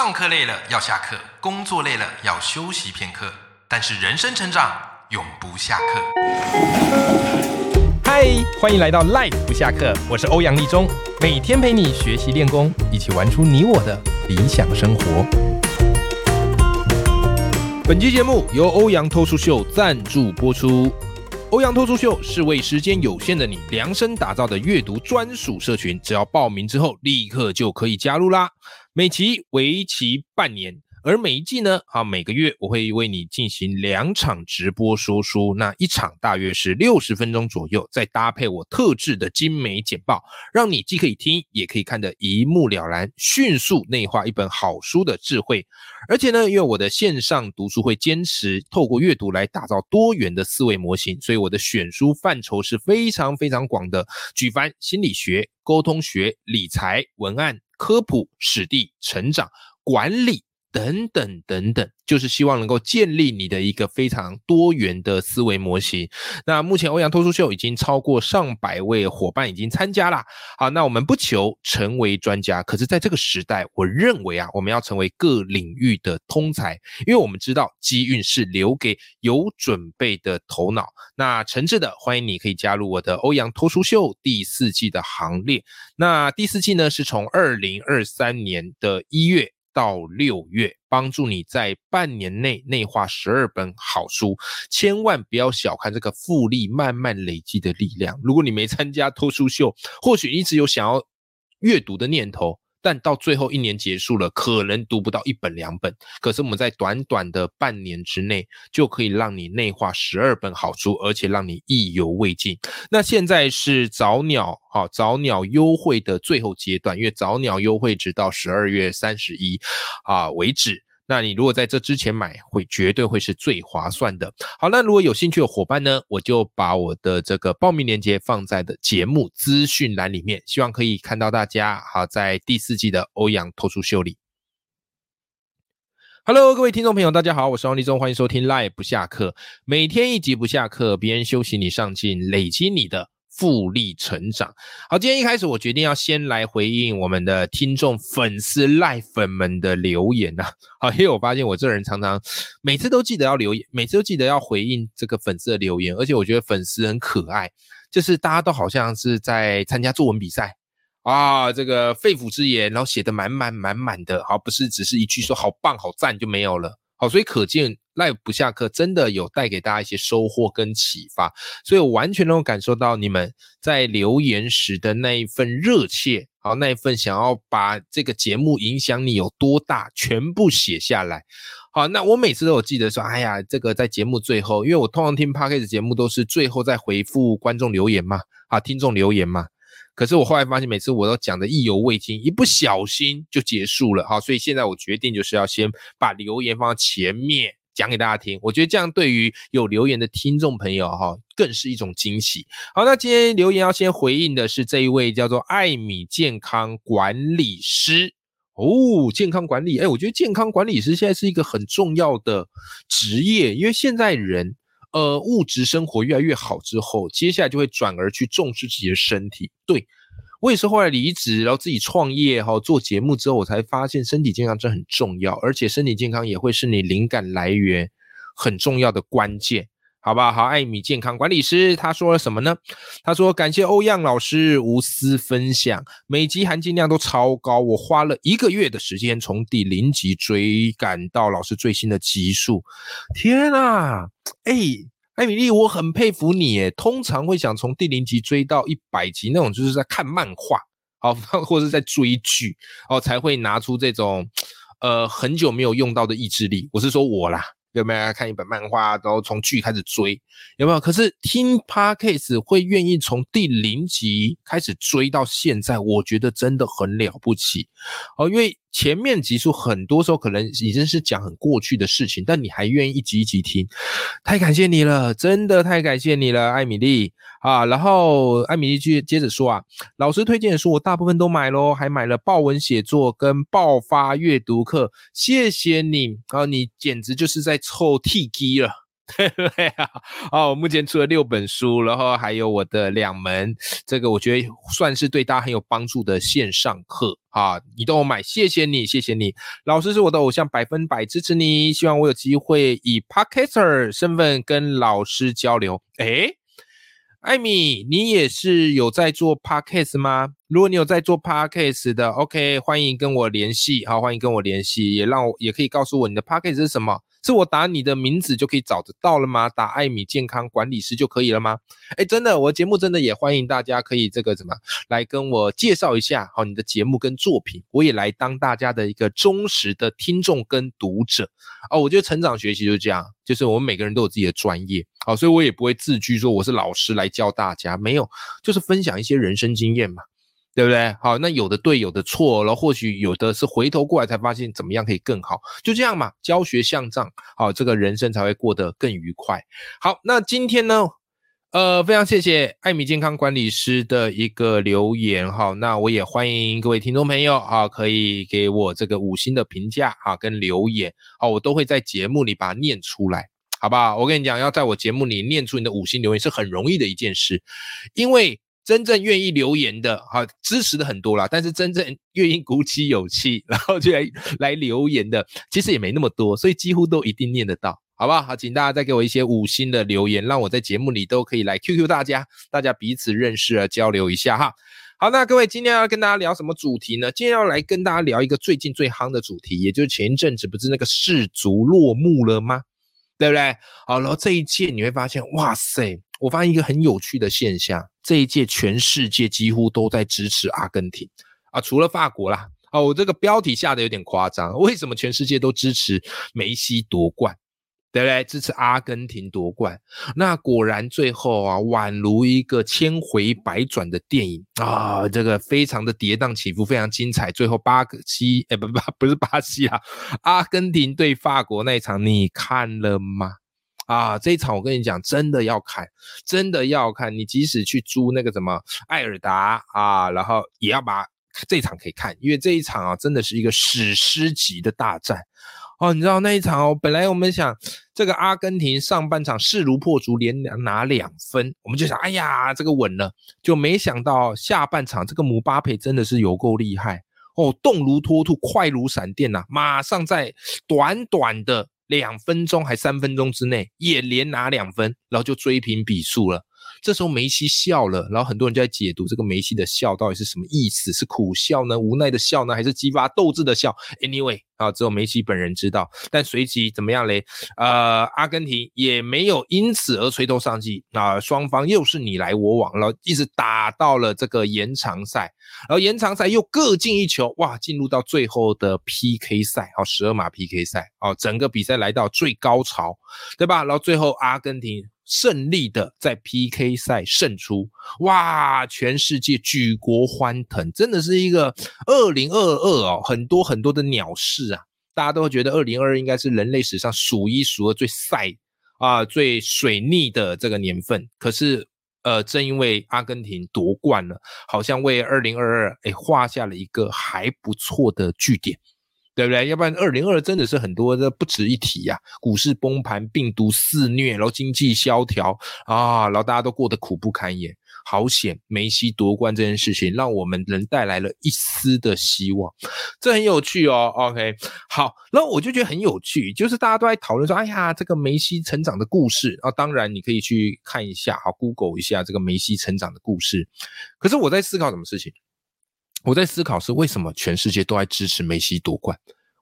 上课累了要下课，工作累了要休息片刻，但是人生成长永不下课。嗨，欢迎来到 Life 不下课，我是欧阳立中，每天陪你学习练功，一起玩出你我的理想生活。本期节目由欧阳脱书秀赞助播出。欧阳脱书秀是为时间有限的你量身打造的阅读专属社群，只要报名之后立刻就可以加入啦。每期为期半年。而每一季呢，啊，每个月我会为你进行两场直播说书，那一场大约是六十分钟左右，再搭配我特制的精美简报，让你既可以听，也可以看得一目了然，迅速内化一本好书的智慧。而且呢，因为我的线上读书会坚持透过阅读来打造多元的思维模型，所以我的选书范畴是非常非常广的，举凡心理学、沟通学、理财、文案、科普、史地、成长、管理。等等等等，就是希望能够建立你的一个非常多元的思维模型。那目前欧阳脱书秀已经超过上百位伙伴已经参加了。好，那我们不求成为专家，可是在这个时代，我认为啊，我们要成为各领域的通才，因为我们知道机运是留给有准备的头脑。那诚挚的欢迎你可以加入我的欧阳脱书秀第四季的行列。那第四季呢，是从二零二三年的一月。到六月，帮助你在半年内内化十二本好书，千万不要小看这个复利慢慢累积的力量。如果你没参加脱书秀，或许一直有想要阅读的念头。但到最后一年结束了，可能读不到一本两本。可是我们在短短的半年之内，就可以让你内化十二本好书，而且让你意犹未尽。那现在是早鸟哈早鸟优惠的最后阶段，因为早鸟优惠直到十二月三十一啊为止。那你如果在这之前买，会绝对会是最划算的。好，那如果有兴趣的伙伴呢，我就把我的这个报名链接放在的节目资讯栏里面，希望可以看到大家。好，在第四季的欧阳脱书秀里，Hello，各位听众朋友，大家好，我是王立忠，欢迎收听 Live 不下课，每天一集不下课，别人休息你上进，累积你的。复利成长。好，今天一开始我决定要先来回应我们的听众粉丝赖粉们的留言呐。好，因为我发现我这人常常每次都记得要留言，每次都记得要回应这个粉丝的留言，而且我觉得粉丝很可爱，就是大家都好像是在参加作文比赛啊，这个肺腑之言，然后写的满满满满的，好，不是只是一句说好棒好赞就没有了。好，所以可见 Live 不下课真的有带给大家一些收获跟启发，所以我完全能够感受到你们在留言时的那一份热切，好，那一份想要把这个节目影响你有多大，全部写下来。好，那我每次都有记得说，哎呀，这个在节目最后，因为我通常听 Podcast 节目都是最后再回复观众留言嘛，啊，听众留言嘛。可是我后来发现，每次我都讲的意犹未尽，一不小心就结束了哈。所以现在我决定就是要先把留言放在前面讲给大家听。我觉得这样对于有留言的听众朋友哈，更是一种惊喜。好，那今天留言要先回应的是这一位叫做艾米健康管理师哦，健康管理，哎，我觉得健康管理师现在是一个很重要的职业，因为现在人。呃，物质生活越来越好之后，接下来就会转而去重视自己的身体。对我也是后来离职，然后自己创业哈，做节目之后，我才发现身体健康真很重要，而且身体健康也会是你灵感来源很重要的关键。好不好？好，艾米健康管理师他说了什么呢？他说：“感谢欧阳老师无私分享，每集含金量都超高。我花了一个月的时间从第零集追赶到老师最新的集数。天啊！哎，艾米丽，我很佩服你诶。通常会想从第零集追到一百集那种，就是在看漫画，好，或者在追剧哦，才会拿出这种呃很久没有用到的意志力。我是说我啦。”有没有看一本漫画，然后从剧开始追？有没有？可是听 podcast 会愿意从第零集开始追到现在，我觉得真的很了不起哦，因为。前面集数很多时候可能已经是讲很过去的事情，但你还愿意一集一集听，太感谢你了，真的太感谢你了，艾米丽啊！然后艾米丽接接着说啊，老师推荐的书我大部分都买喽，还买了爆文写作跟爆发阅读课，谢谢你啊！你简直就是在凑 T G 了，对啊？哦，我目前出了六本书，然后还有我的两门，这个我觉得算是对大家很有帮助的线上课啊，你都买，谢谢你，谢谢你，老师是我的偶像，百分百支持你，希望我有机会以 podcaster 身份跟老师交流。诶艾米，你也是有在做 podcast 吗？如果你有在做 podcast 的，OK，欢迎跟我联系，好，欢迎跟我联系，也让我也可以告诉我你的 podcast 是什么。是我打你的名字就可以找得到了吗？打艾米健康管理师就可以了吗？哎，真的，我节目真的也欢迎大家可以这个怎么来跟我介绍一下好你的节目跟作品，我也来当大家的一个忠实的听众跟读者哦。我觉得成长学习就是这样，就是我们每个人都有自己的专业，好，所以我也不会自居说我是老师来教大家，没有，就是分享一些人生经验嘛。对不对？好，那有的对，有的错，然后或许有的是回头过来才发现怎么样可以更好，就这样嘛，教学相长，好，这个人生才会过得更愉快。好，那今天呢，呃，非常谢谢艾米健康管理师的一个留言，哈，那我也欢迎各位听众朋友啊，可以给我这个五星的评价啊，跟留言，好，我都会在节目里把它念出来，好不好？我跟你讲，要在我节目里念出你的五星留言是很容易的一件事，因为。真正愿意留言的，哈，支持的很多啦，但是真正愿意鼓起勇气，然后就来来留言的，其实也没那么多，所以几乎都一定念得到，好不好？好，请大家再给我一些五星的留言，让我在节目里都可以来 QQ 大家，大家彼此认识啊，交流一下哈。好，那各位今天要跟大家聊什么主题呢？今天要来跟大家聊一个最近最夯的主题，也就是前一阵子不是那个世足落幕了吗？对不对？好，然后这一届你会发现，哇塞！我发现一个很有趣的现象，这一届全世界几乎都在支持阿根廷啊，除了法国啦。哦，我这个标题下的有点夸张，为什么全世界都支持梅西夺冠？对不对？支持阿根廷夺冠，那果然最后啊，宛如一个千回百转的电影啊，这个非常的跌宕起伏，非常精彩。最后巴西，哎，不不不是巴西啊，阿根廷对法国那一场，你看了吗？啊，这一场我跟你讲，真的要看，真的要看。你即使去租那个什么艾尔达啊，然后也要把这场可以看，因为这一场啊，真的是一个史诗级的大战哦。你知道那一场哦，本来我们想这个阿根廷上半场势如破竹，连拿两分，我们就想，哎呀，这个稳了。就没想到下半场这个姆巴佩真的是有够厉害哦，动如脱兔，快如闪电呐，马上在短短的。两分钟还三分钟之内也连拿两分，然后就追平比数了。这时候梅西笑了，然后很多人就在解读这个梅西的笑到底是什么意思？是苦笑呢？无奈的笑呢？还是激发斗志的笑？Anyway。啊，只有梅西本人知道，但随即怎么样嘞？呃，阿根廷也没有因此而垂头丧气啊，双方又是你来我往，然后一直打到了这个延长赛，然后延长赛又各进一球，哇，进入到最后的 PK 赛，好，十二码 PK 赛，哦，整个比赛来到最高潮，对吧？然后最后阿根廷。胜利的在 PK 赛胜出，哇！全世界举国欢腾，真的是一个二零二二哦，很多很多的鸟事啊！大家都会觉得二零二二应该是人类史上数一数二最晒啊、最水逆的这个年份。可是，呃，正因为阿根廷夺冠了，好像为二零二二哎画下了一个还不错的句点。对不对？要不然二零二真的是很多的不值一提呀，股市崩盘，病毒肆虐，然后经济萧条啊，然后大家都过得苦不堪言。好险，梅西夺冠这件事情，让我们人带来了一丝的希望，这很有趣哦。OK，好，然后我就觉得很有趣，就是大家都在讨论说，哎呀，这个梅西成长的故事啊，当然你可以去看一下，好，Google 一下这个梅西成长的故事。可是我在思考什么事情？我在思考是为什么全世界都在支持梅西夺冠？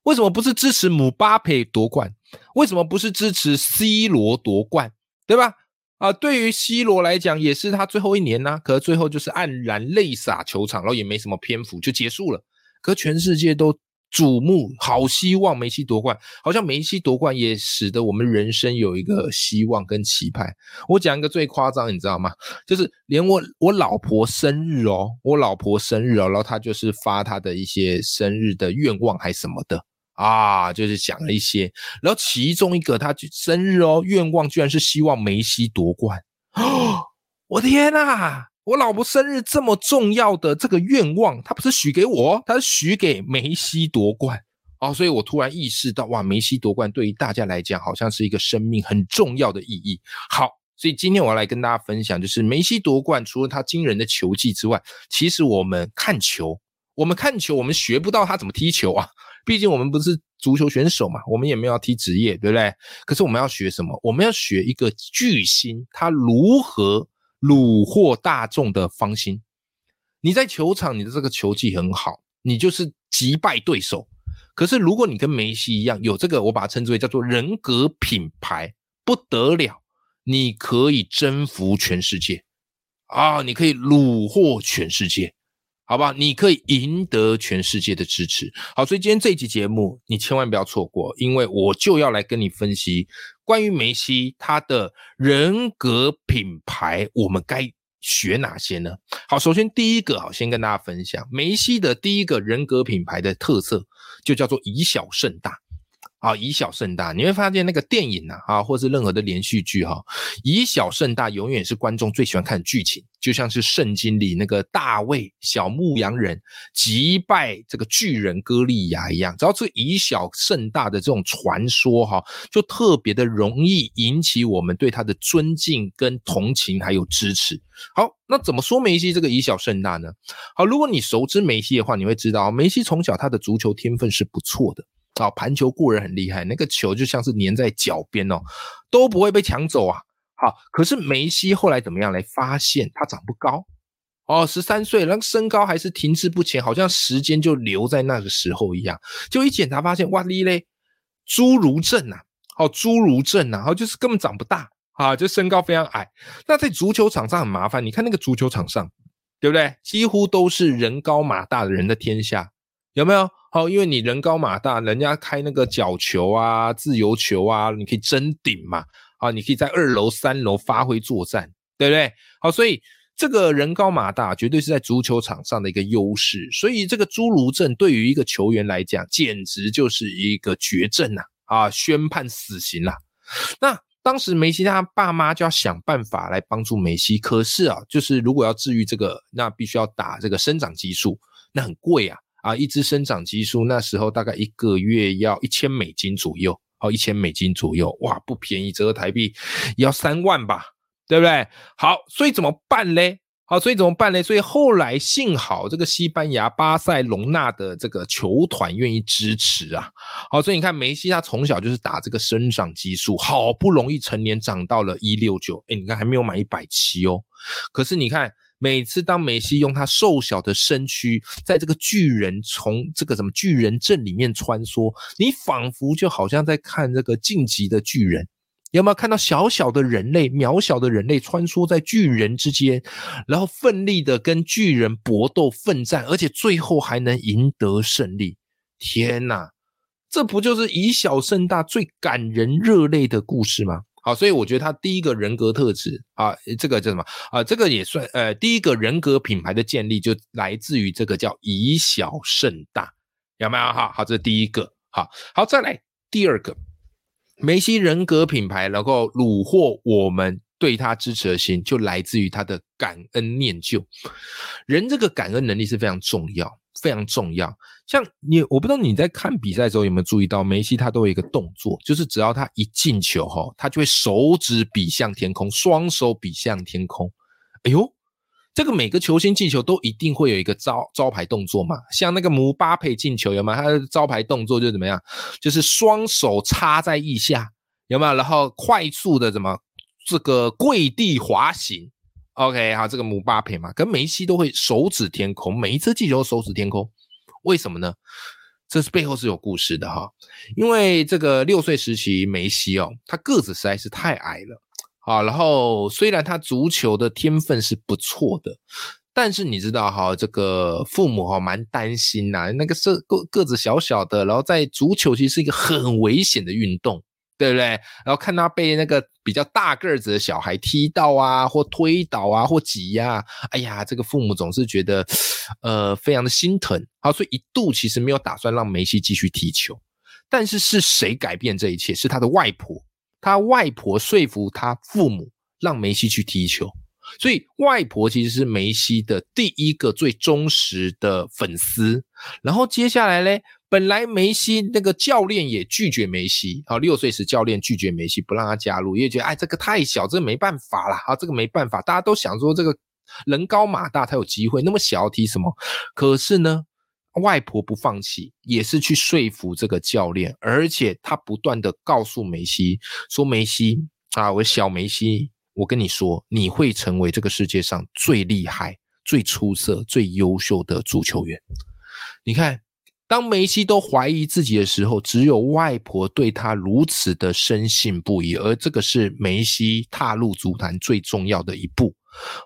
为什么不是支持姆巴佩夺冠？为什么不是支持 C 罗夺冠？对吧？啊，对于 C 罗来讲，也是他最后一年呐。可是最后就是黯然泪洒球场，然后也没什么篇幅就结束了。可全世界都。瞩目，好希望梅西夺冠，好像梅西夺冠也使得我们人生有一个希望跟期盼。我讲一个最夸张，你知道吗？就是连我我老婆生日哦，我老婆生日哦，然后她就是发她的一些生日的愿望还什么的啊，就是讲了一些，然后其中一个他生日哦愿望居然是希望梅西夺冠哦，我的天呐！我老婆生日这么重要的这个愿望，她不是许给我，她是许给梅西夺冠哦，所以我突然意识到，哇，梅西夺冠对于大家来讲，好像是一个生命很重要的意义。好，所以今天我要来跟大家分享，就是梅西夺冠，除了他惊人的球技之外，其实我们看球，我们看球，我们学不到他怎么踢球啊。毕竟我们不是足球选手嘛，我们也没有要踢职业，对不对？可是我们要学什么？我们要学一个巨星，他如何虏获大众的芳心。你在球场，你的这个球技很好，你就是击败对手。可是如果你跟梅西一样，有这个我把它称之为叫做人格品牌，不得了，你可以征服全世界啊！你可以虏获全世界。好不好，你可以赢得全世界的支持。好，所以今天这一集节目你千万不要错过，因为我就要来跟你分析关于梅西他的人格品牌，我们该学哪些呢？好，首先第一个，好，先跟大家分享梅西的第一个人格品牌的特色，就叫做以小胜大。啊，以小胜大，你会发现那个电影呐，啊，或是任何的连续剧哈，以小胜大永远是观众最喜欢看的剧情，就像是圣经里那个大卫小牧羊人击败这个巨人歌利亚一样，只要是以小胜大的这种传说哈，就特别的容易引起我们对他的尊敬跟同情还有支持。好，那怎么说梅西这个以小胜大呢？好，如果你熟知梅西的话，你会知道梅西从小他的足球天分是不错的。啊，盘球过人很厉害，那个球就像是粘在脚边哦，都不会被抢走啊。好，可是梅西后来怎么样来发现他长不高？哦，十三岁，那个身高还是停滞不前，好像时间就留在那个时候一样。就一检查发现，哇哩嘞，侏儒症呐，哦，侏儒症呐，然后就是根本长不大啊，就身高非常矮。那在足球场上很麻烦，你看那个足球场上，对不对？几乎都是人高马大的人的天下，有没有？好，因为你人高马大，人家开那个角球啊、自由球啊，你可以争顶嘛。啊，你可以在二楼、三楼发挥作战，对不对？好，所以这个人高马大绝对是在足球场上的一个优势。所以这个侏儒症对于一个球员来讲，简直就是一个绝症呐！啊，宣判死刑啦。那当时梅西他爸妈就要想办法来帮助梅西，可是啊，就是如果要治愈这个，那必须要打这个生长激素，那很贵啊。啊，一支生长激素那时候大概一个月要一千美金左右，好，一千美金左右，哇，不便宜，折合台币要三万吧，对不对？好，所以怎么办嘞？好，所以怎么办嘞？所以后来幸好这个西班牙巴塞隆纳的这个球团愿意支持啊，好，所以你看梅西他从小就是打这个生长激素，好不容易成年长到了一六九，哎，你看还没有满一百七哦，可是你看。每次当梅西用他瘦小的身躯在这个巨人从这个什么巨人阵里面穿梭，你仿佛就好像在看这个晋级的巨人，有没有看到小小的人类、渺小的人类穿梭在巨人之间，然后奋力的跟巨人搏斗奋战，而且最后还能赢得胜利？天哪，这不就是以小胜大最感人热泪的故事吗？好，所以我觉得他第一个人格特质啊，这个叫什么啊？这个也算呃，第一个人格品牌的建立就来自于这个叫以小胜大，有没有？哈，好，这是第一个。好，好，再来第二个，梅西人格品牌能够虏获我们对他支持的心，就来自于他的感恩念旧。人这个感恩能力是非常重要。非常重要，像你，我不知道你在看比赛的时候有没有注意到，梅西他都有一个动作，就是只要他一进球哈，他就会手指比向天空，双手比向天空。哎呦，这个每个球星进球都一定会有一个招招牌动作嘛，像那个姆巴佩进球有没有？他的招牌动作就怎么样？就是双手插在腋下，有没有？然后快速的怎么这个跪地滑行？OK，好，这个姆巴佩嘛，跟梅西都会手指天空，每一次进球手指天空，为什么呢？这是背后是有故事的哈。因为这个六岁时期梅西哦，他个子实在是太矮了啊。然后虽然他足球的天分是不错的，但是你知道哈，这个父母哈蛮担心呐，那个是个个子小小的，然后在足球其实是一个很危险的运动。对不对？然后看他被那个比较大个子的小孩踢到啊，或推倒啊，或挤压，哎呀，这个父母总是觉得，呃，非常的心疼。好，所以一度其实没有打算让梅西继续踢球。但是是谁改变这一切？是他的外婆，他外婆说服他父母让梅西去踢球。所以外婆其实是梅西的第一个最忠实的粉丝。然后接下来嘞，本来梅西那个教练也拒绝梅西，啊，六岁时教练拒绝梅西，不让他加入，因为觉得哎这个太小，这没办法啦，啊，这个没办法，大家都想说这个人高马大才有机会，那么小踢什么？可是呢，外婆不放弃，也是去说服这个教练，而且他不断的告诉梅西说：“梅西啊，我小梅西，我跟你说，你会成为这个世界上最厉害、最出色、最优秀的足球员。”你看。当梅西都怀疑自己的时候，只有外婆对他如此的深信不疑，而这个是梅西踏入足坛最重要的一步。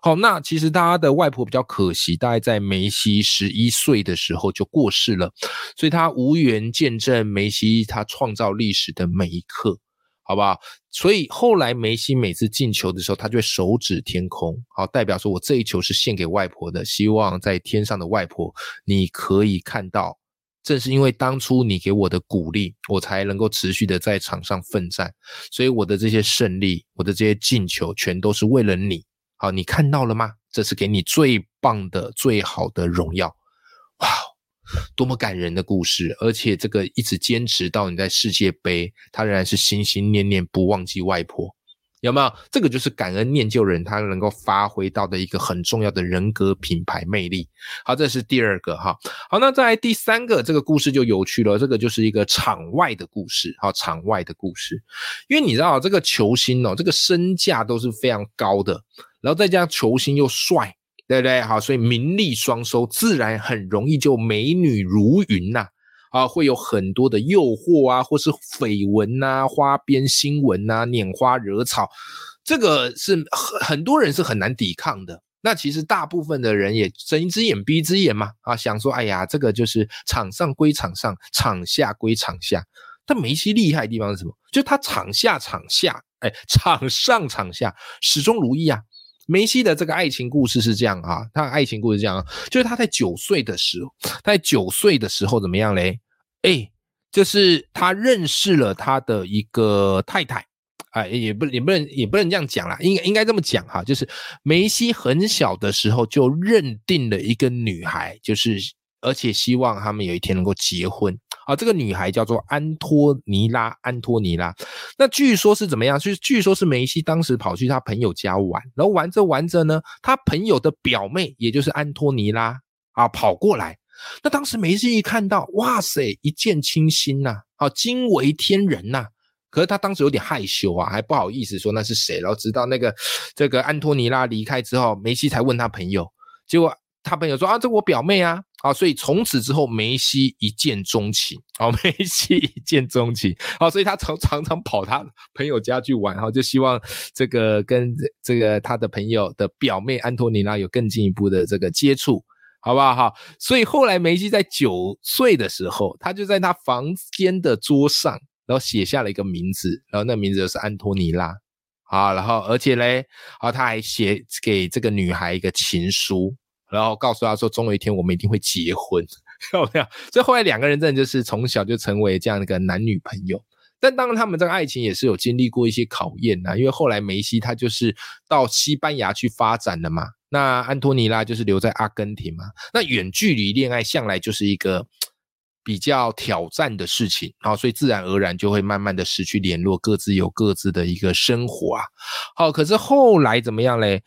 好，那其实他的外婆比较可惜，大概在梅西十一岁的时候就过世了，所以他无缘见证梅西他创造历史的每一刻，好不好？所以后来梅西每次进球的时候，他就会手指天空，好，代表说我这一球是献给外婆的，希望在天上的外婆你可以看到。正是因为当初你给我的鼓励，我才能够持续的在场上奋战。所以我的这些胜利，我的这些进球，全都是为了你。好，你看到了吗？这是给你最棒的、最好的荣耀。哇，多么感人的故事！而且这个一直坚持到你在世界杯，他仍然是心心念念不忘记外婆。有没有？这个就是感恩念旧人，他能够发挥到的一个很重要的人格品牌魅力。好，这是第二个哈。好，那在第三个，这个故事就有趣了。这个就是一个场外的故事，好，场外的故事。因为你知道，这个球星哦，这个身价都是非常高的，然后再加上球星又帅，对不对？好，所以名利双收，自然很容易就美女如云呐。啊会有很多的诱惑啊，或是绯闻呐、花边新闻呐、拈花惹草，这个是很很多人是很难抵抗的。那其实大部分的人也睁一只眼闭一只眼嘛，啊，想说，哎呀，这个就是场上归场上，场下归场下。但梅西厉害的地方是什么？就他场下场下，哎，场上场下始终如一啊。梅西的这个爱情故事是这样啊，他的爱情故事这样，就是他在九岁的时候，在九岁的时候怎么样嘞？哎，就是他认识了他的一个太太，哎，也不也不能也不能这样讲啦，应该应该这么讲哈，就是梅西很小的时候就认定了一个女孩，就是而且希望他们有一天能够结婚。啊，这个女孩叫做安托尼拉，安托尼拉。那据说是怎么样？据据说是梅西当时跑去他朋友家玩，然后玩着玩着呢，他朋友的表妹，也就是安托尼拉啊，跑过来。那当时梅西一看到，哇塞，一见倾心呐，啊，惊为天人呐。可是他当时有点害羞啊，还不好意思说那是谁。然后直到那个这个安托尼拉离开之后，梅西才问他朋友，结果。他朋友说啊，这我表妹啊，啊，所以从此之后梅西一见钟情，哦，梅西一见钟情，好，所以他常常常跑他朋友家去玩，哈，就希望这个跟这个他的朋友的表妹安托尼娜有更进一步的这个接触，好不好？哈，所以后来梅西在九岁的时候，他就在他房间的桌上，然后写下了一个名字，然后那名字就是安托尼拉，啊，然后而且嘞，啊，他还写给这个女孩一个情书。然后告诉他说，总有一天我们一定会结婚，漂亮。所以后来两个人真的就是从小就成为这样一个男女朋友。但当然，他们这个爱情也是有经历过一些考验呐。因为后来梅西他就是到西班牙去发展了嘛，那安托尼拉就是留在阿根廷嘛。那远距离恋爱向来就是一个比较挑战的事情，然后所以自然而然就会慢慢的失去联络，各自有各自的一个生活啊。好，可是后来怎么样嘞？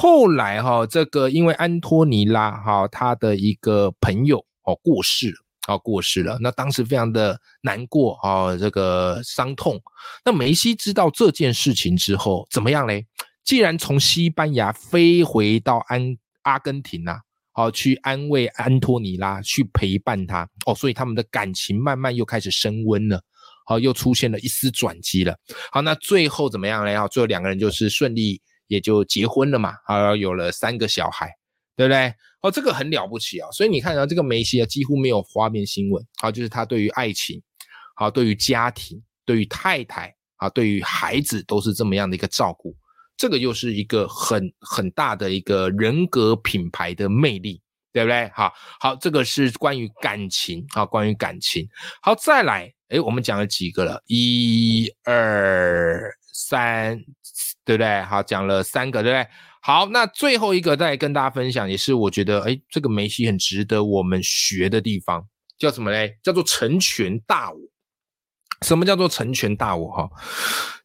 后来哈，这个因为安托尼拉哈他的一个朋友哦过世了，哦过世了，那当时非常的难过啊，这个伤痛。那梅西知道这件事情之后怎么样嘞？既然从西班牙飞回到安阿根廷呐，好去安慰安托尼拉，去陪伴他哦，所以他们的感情慢慢又开始升温了，好又出现了一丝转机了。好，那最后怎么样嘞？好，最后两个人就是顺利。也就结婚了嘛，啊有了三个小孩，对不对？哦，这个很了不起啊！所以你看到这个梅西啊，几乎没有花边新闻，好，就是他对于爱情，好，对于家庭，对于太太，啊，对于孩子，都是这么样的一个照顾。这个又是一个很很大的一个人格品牌的魅力，对不对？好，好，这个是关于感情啊，关于感情。好，再来，哎，我们讲了几个了？一二三。对不对？好，讲了三个，对不对？好，那最后一个再跟大家分享，也是我觉得，哎，这个梅西很值得我们学的地方。叫什么嘞？叫做成全大我。什么叫做成全大我？哈，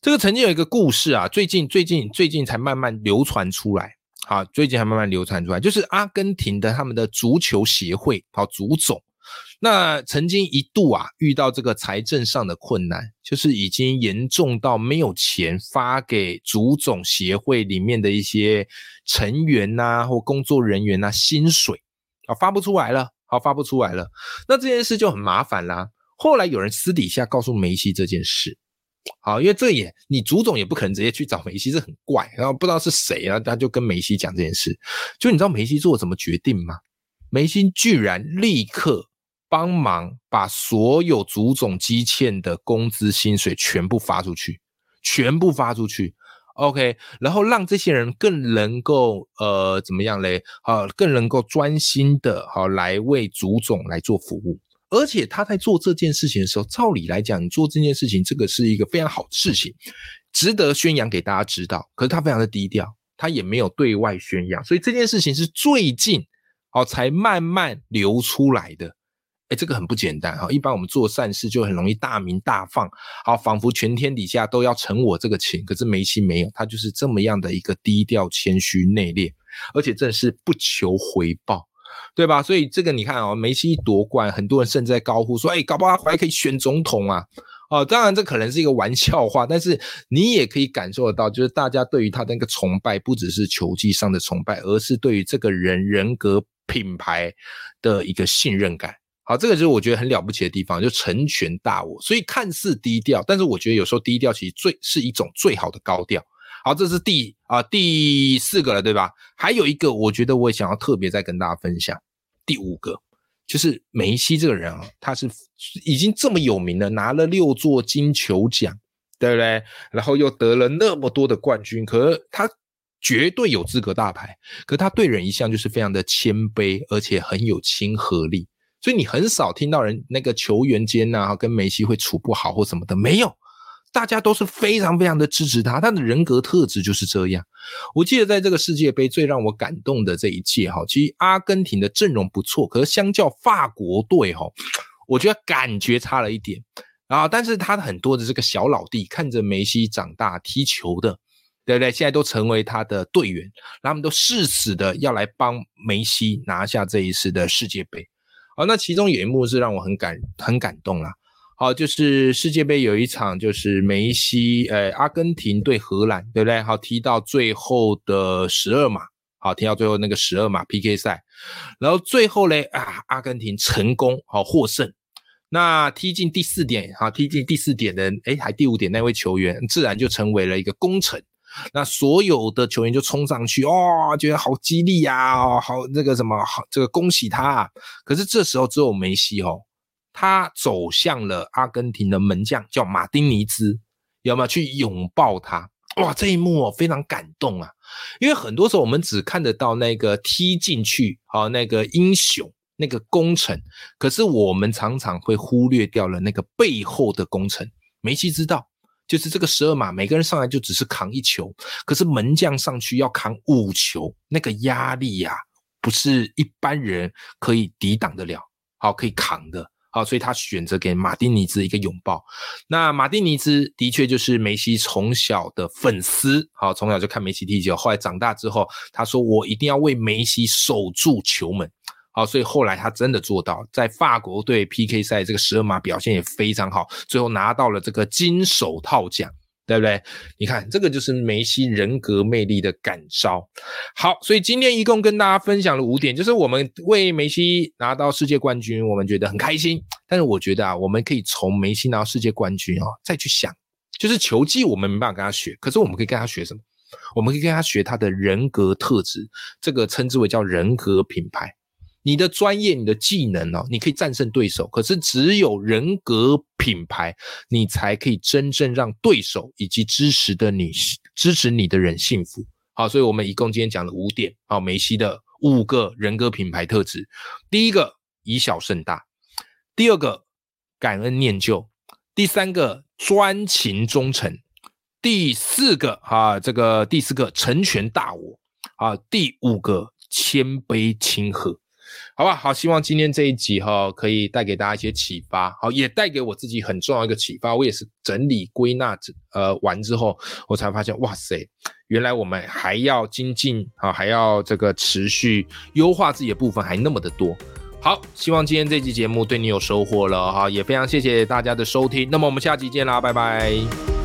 这个曾经有一个故事啊，最近最近最近才慢慢流传出来。好，最近还慢慢流传出来，就是阿根廷的他们的足球协会，好，足总。那曾经一度啊，遇到这个财政上的困难，就是已经严重到没有钱发给足总协会里面的一些成员呐，或工作人员呐薪水啊，发不出来了，好，发不出来了。那这件事就很麻烦啦。后来有人私底下告诉梅西这件事，好，因为这也你足总也不可能直接去找梅西，这很怪。然后不知道是谁啊，他就跟梅西讲这件事，就你知道梅西做什么决定吗？梅西居然立刻。帮忙把所有足总积欠的工资薪水全部发出去，全部发出去，OK，然后让这些人更能够呃怎么样嘞？啊，更能够专心的好来为足总来做服务。而且他在做这件事情的时候，照理来讲，你做这件事情，这个是一个非常好的事情，值得宣扬给大家知道。可是他非常的低调，他也没有对外宣扬，所以这件事情是最近哦才慢慢流出来的。这个很不简单哈！一般我们做善事就很容易大名大放，好，仿佛全天底下都要承我这个情。可是梅西没有，他就是这么样的一个低调、谦虚、内敛，而且正是不求回报，对吧？所以这个你看哦，梅西夺冠，很多人甚至在高呼说：“哎，搞不好还可以选总统啊！”哦，当然这可能是一个玩笑话，但是你也可以感受得到，就是大家对于他的那个崇拜，不只是球技上的崇拜，而是对于这个人人格品牌的一个信任感。好，这个就是我觉得很了不起的地方，就成全大我。所以看似低调，但是我觉得有时候低调其实最是一种最好的高调。好，这是第啊第四个了，对吧？还有一个，我觉得我也想要特别再跟大家分享。第五个就是梅西这个人啊，他是已经这么有名了，拿了六座金球奖，对不对？然后又得了那么多的冠军，可是他绝对有资格大牌。可他对人一向就是非常的谦卑，而且很有亲和力。所以你很少听到人那个球员间呐，跟梅西会处不好或什么的，没有，大家都是非常非常的支持他，他的人格特质就是这样。我记得在这个世界杯最让我感动的这一届哈，其实阿根廷的阵容不错，可是相较法国队哈，我觉得感觉差了一点啊。但是他的很多的这个小老弟看着梅西长大踢球的，对不对？现在都成为他的队员，他们都誓死的要来帮梅西拿下这一次的世界杯。好，那其中有一幕是让我很感很感动啦。好，就是世界杯有一场，就是梅西，呃，阿根廷对荷兰，对不对？好，踢到最后的十二码，好，踢到最后那个十二码 PK 赛，然后最后嘞，啊，阿根廷成功好获胜。那踢进第四点，好，踢进第四点的，哎，还第五点那位球员，自然就成为了一个功臣。那所有的球员就冲上去，哦，觉得好激励呀，好那个什么，好这个恭喜他。啊可是这时候只有梅西哦，他走向了阿根廷的门将叫马丁尼兹，有没有去拥抱他？哇，这一幕哦非常感动啊，因为很多时候我们只看得到那个踢进去，好那个英雄那个功臣，可是我们常常会忽略掉了那个背后的功臣。梅西知道。就是这个十二码，每个人上来就只是扛一球，可是门将上去要扛五球，那个压力呀，不是一般人可以抵挡得了，好，可以扛的，好，所以他选择给马丁尼兹一个拥抱。那马丁尼兹的确就是梅西从小的粉丝，好，从小就看梅西踢球，后来长大之后，他说我一定要为梅西守住球门。好，所以后来他真的做到，在法国队 PK 赛这个十二码表现也非常好，最后拿到了这个金手套奖，对不对？你看，这个就是梅西人格魅力的感召。好，所以今天一共跟大家分享了五点，就是我们为梅西拿到世界冠军，我们觉得很开心。但是我觉得啊，我们可以从梅西拿到世界冠军哦，再去想，就是球技我们没办法跟他学，可是我们可以跟他学什么？我们可以跟他学他的人格特质，这个称之为叫人格品牌。你的专业、你的技能哦，你可以战胜对手。可是只有人格品牌，你才可以真正让对手以及支持的你、支持你的人幸福。好，所以我们一共今天讲了五点。好，梅西的五个人格品牌特质：第一个以小胜大；第二个感恩念旧；第三个专情忠诚；第四个啊，这个第四个成全大我；啊，第五个谦卑亲和。好吧，好，希望今天这一集哈可以带给大家一些启发，好，也带给我自己很重要一个启发。我也是整理归纳呃完之后，我才发现，哇塞，原来我们还要精进啊，还要这个持续优化自己的部分还那么的多。好，希望今天这期节目对你有收获了哈，也非常谢谢大家的收听。那么我们下期见啦，拜拜。